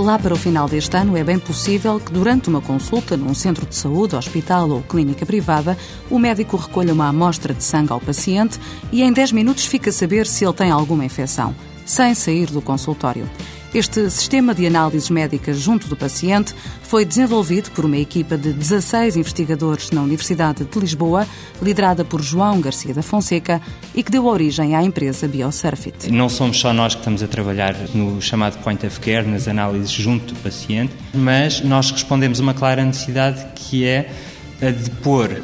Lá para o final deste ano, é bem possível que, durante uma consulta num centro de saúde, hospital ou clínica privada, o médico recolha uma amostra de sangue ao paciente e em 10 minutos fica a saber se ele tem alguma infecção, sem sair do consultório. Este sistema de análises médicas junto do paciente foi desenvolvido por uma equipa de 16 investigadores na Universidade de Lisboa, liderada por João Garcia da Fonseca e que deu origem à empresa BioSurfit. Não somos só nós que estamos a trabalhar no chamado point of care, nas análises junto do paciente, mas nós respondemos a uma clara necessidade que é a de pôr uh,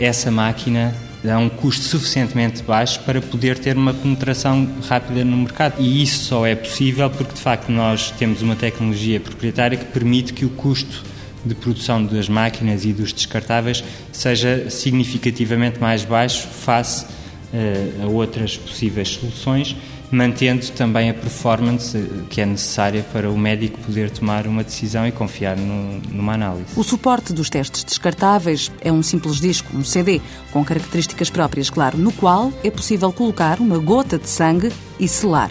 essa máquina a um custo suficientemente baixo para poder ter uma penetração rápida no mercado. E isso só é possível porque, de facto, nós temos uma tecnologia proprietária que permite que o custo de produção das máquinas e dos descartáveis seja significativamente mais baixo face a outras possíveis soluções mantendo também a performance que é necessária para o médico poder tomar uma decisão e confiar no, numa análise. O suporte dos testes descartáveis é um simples disco, um CD, com características próprias, claro, no qual é possível colocar uma gota de sangue e selar.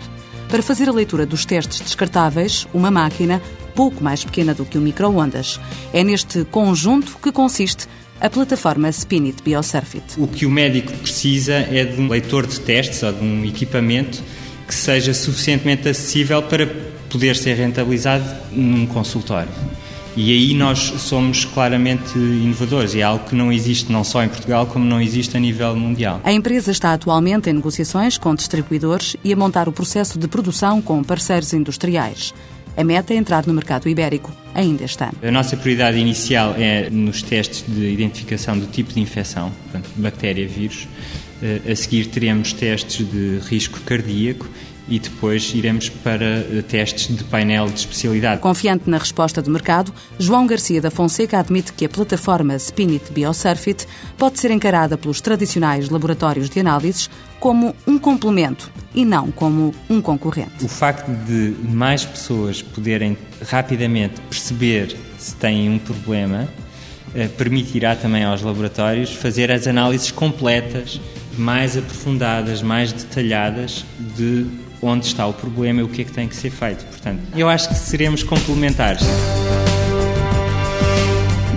Para fazer a leitura dos testes descartáveis, uma máquina pouco mais pequena do que o micro-ondas. É neste conjunto que consiste a plataforma Spinit Biosurfit. O que o médico precisa é de um leitor de testes ou de um equipamento que seja suficientemente acessível para poder ser rentabilizado num consultório. E aí nós somos claramente inovadores e é algo que não existe não só em Portugal, como não existe a nível mundial. A empresa está atualmente em negociações com distribuidores e a montar o processo de produção com parceiros industriais. A meta é entrar no mercado ibérico ainda este ano. A nossa prioridade inicial é nos testes de identificação do tipo de infecção, portanto, bactéria, vírus. Eh, a seguir teremos testes de risco cardíaco e depois iremos para eh, testes de painel de especialidade. Confiante na resposta do mercado, João Garcia da Fonseca admite que a plataforma Spinit Biosurfit pode ser encarada pelos tradicionais laboratórios de análises como um complemento e não como um concorrente. O facto de mais pessoas poderem rapidamente perceber se têm um problema eh, permitirá também aos laboratórios fazer as análises completas, mais aprofundadas, mais detalhadas de onde está o problema e o que é que tem que ser feito. Portanto, eu acho que seremos complementares.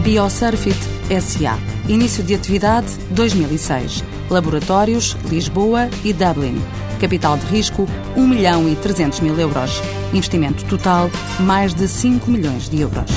Biosurfit SA. Início de atividade 2006. Laboratórios Lisboa e Dublin. Capital de risco 1 milhão e 300 mil euros. Investimento total mais de 5 milhões de euros.